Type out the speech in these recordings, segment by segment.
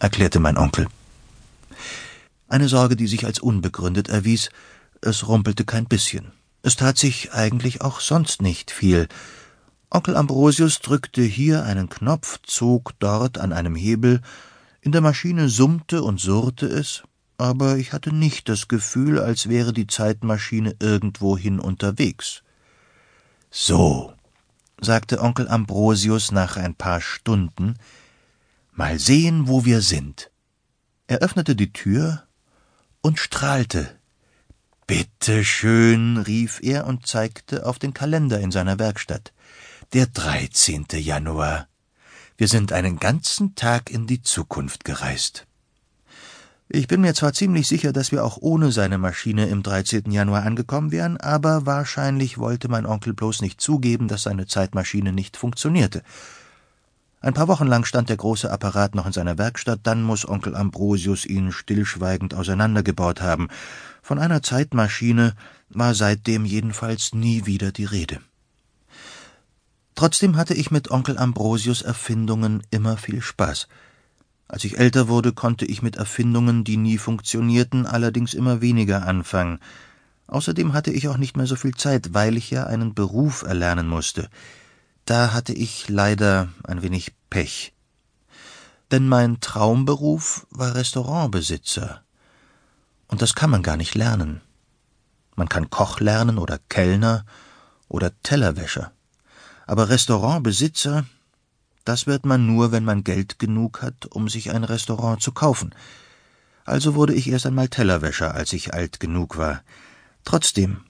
erklärte mein Onkel. Eine Sorge, die sich als unbegründet erwies, es rumpelte kein bisschen. Es tat sich eigentlich auch sonst nicht viel. Onkel Ambrosius drückte hier einen Knopf, zog dort an einem Hebel, in der Maschine summte und surrte es, aber ich hatte nicht das Gefühl, als wäre die Zeitmaschine irgendwohin unterwegs. So, sagte Onkel Ambrosius nach ein paar Stunden, mal sehen, wo wir sind. Er öffnete die Tür und strahlte. Bitte schön, rief er und zeigte auf den Kalender in seiner Werkstatt. Der 13. Januar. Wir sind einen ganzen Tag in die Zukunft gereist. Ich bin mir zwar ziemlich sicher, dass wir auch ohne seine Maschine im 13. Januar angekommen wären, aber wahrscheinlich wollte mein Onkel bloß nicht zugeben, dass seine Zeitmaschine nicht funktionierte. Ein paar Wochen lang stand der große Apparat noch in seiner Werkstatt, dann muss Onkel Ambrosius ihn stillschweigend auseinandergebaut haben. Von einer Zeitmaschine war seitdem jedenfalls nie wieder die Rede. Trotzdem hatte ich mit Onkel Ambrosius Erfindungen immer viel Spaß. Als ich älter wurde, konnte ich mit Erfindungen, die nie funktionierten, allerdings immer weniger anfangen. Außerdem hatte ich auch nicht mehr so viel Zeit, weil ich ja einen Beruf erlernen musste. Da hatte ich leider ein wenig Pech. Denn mein Traumberuf war Restaurantbesitzer. Und das kann man gar nicht lernen. Man kann Koch lernen oder Kellner oder Tellerwäscher. Aber Restaurantbesitzer, das wird man nur, wenn man Geld genug hat, um sich ein Restaurant zu kaufen. Also wurde ich erst einmal Tellerwäscher, als ich alt genug war. Trotzdem,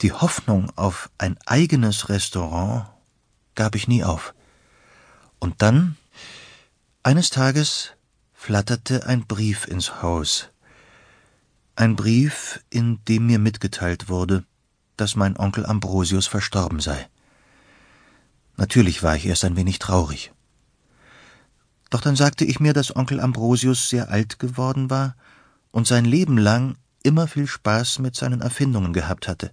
die Hoffnung auf ein eigenes Restaurant gab ich nie auf. Und dann, eines Tages, flatterte ein Brief ins Haus. Ein Brief, in dem mir mitgeteilt wurde, dass mein Onkel Ambrosius verstorben sei. Natürlich war ich erst ein wenig traurig. Doch dann sagte ich mir, dass Onkel Ambrosius sehr alt geworden war und sein Leben lang immer viel Spaß mit seinen Erfindungen gehabt hatte.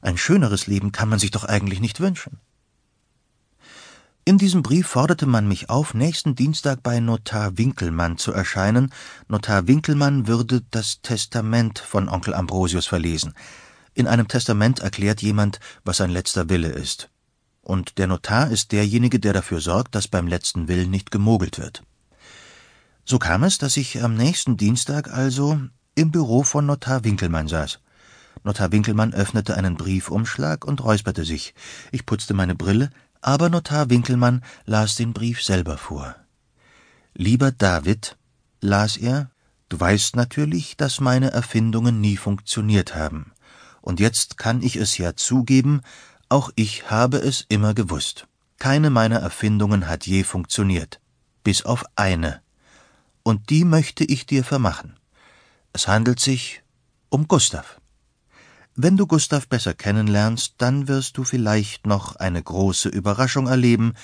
Ein schöneres Leben kann man sich doch eigentlich nicht wünschen. In diesem Brief forderte man mich auf, nächsten Dienstag bei Notar Winkelmann zu erscheinen. Notar Winkelmann würde das Testament von Onkel Ambrosius verlesen. In einem Testament erklärt jemand, was sein letzter Wille ist. Und der Notar ist derjenige, der dafür sorgt, dass beim letzten Willen nicht gemogelt wird. So kam es, dass ich am nächsten Dienstag also im Büro von Notar Winkelmann saß. Notar Winkelmann öffnete einen Briefumschlag und räusperte sich. Ich putzte meine Brille, aber Notar Winkelmann las den Brief selber vor. Lieber David, las er, du weißt natürlich, dass meine Erfindungen nie funktioniert haben. Und jetzt kann ich es ja zugeben, auch ich habe es immer gewusst. Keine meiner Erfindungen hat je funktioniert. Bis auf eine. Und die möchte ich dir vermachen. Es handelt sich um Gustav. Wenn du Gustav besser kennenlernst, dann wirst du vielleicht noch eine große Überraschung erleben.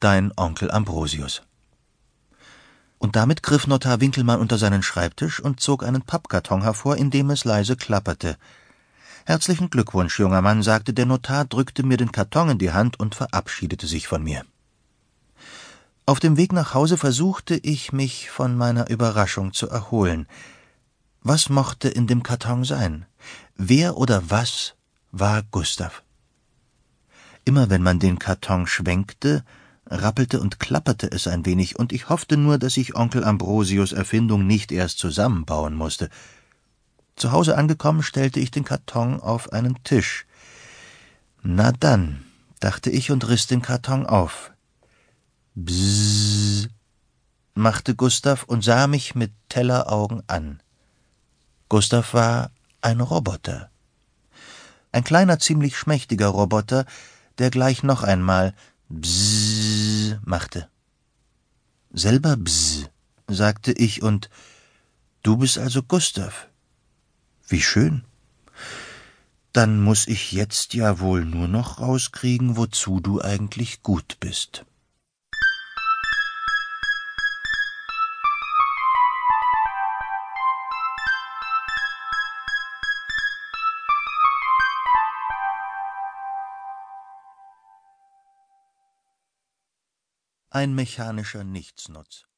Dein Onkel Ambrosius. Und damit griff Notar Winkelmann unter seinen Schreibtisch und zog einen Pappkarton hervor, in dem es leise klapperte. Herzlichen Glückwunsch, junger Mann, sagte der Notar, drückte mir den Karton in die Hand und verabschiedete sich von mir. Auf dem Weg nach Hause versuchte ich, mich von meiner Überraschung zu erholen. Was mochte in dem Karton sein? Wer oder was war Gustav? Immer wenn man den Karton schwenkte, rappelte und klapperte es ein wenig, und ich hoffte nur, dass ich Onkel Ambrosius Erfindung nicht erst zusammenbauen musste. Zu Hause angekommen, stellte ich den Karton auf einen Tisch. Na dann, dachte ich und riss den Karton auf. Bzzz, machte Gustav und sah mich mit Telleraugen an. Gustav war ein Roboter. Ein kleiner, ziemlich schmächtiger Roboter, der gleich noch einmal Bzzz machte. Selber Bzzz, sagte ich, und du bist also Gustav. Wie schön. Dann muss ich jetzt ja wohl nur noch rauskriegen, wozu du eigentlich gut bist. Ein mechanischer Nichtsnutz.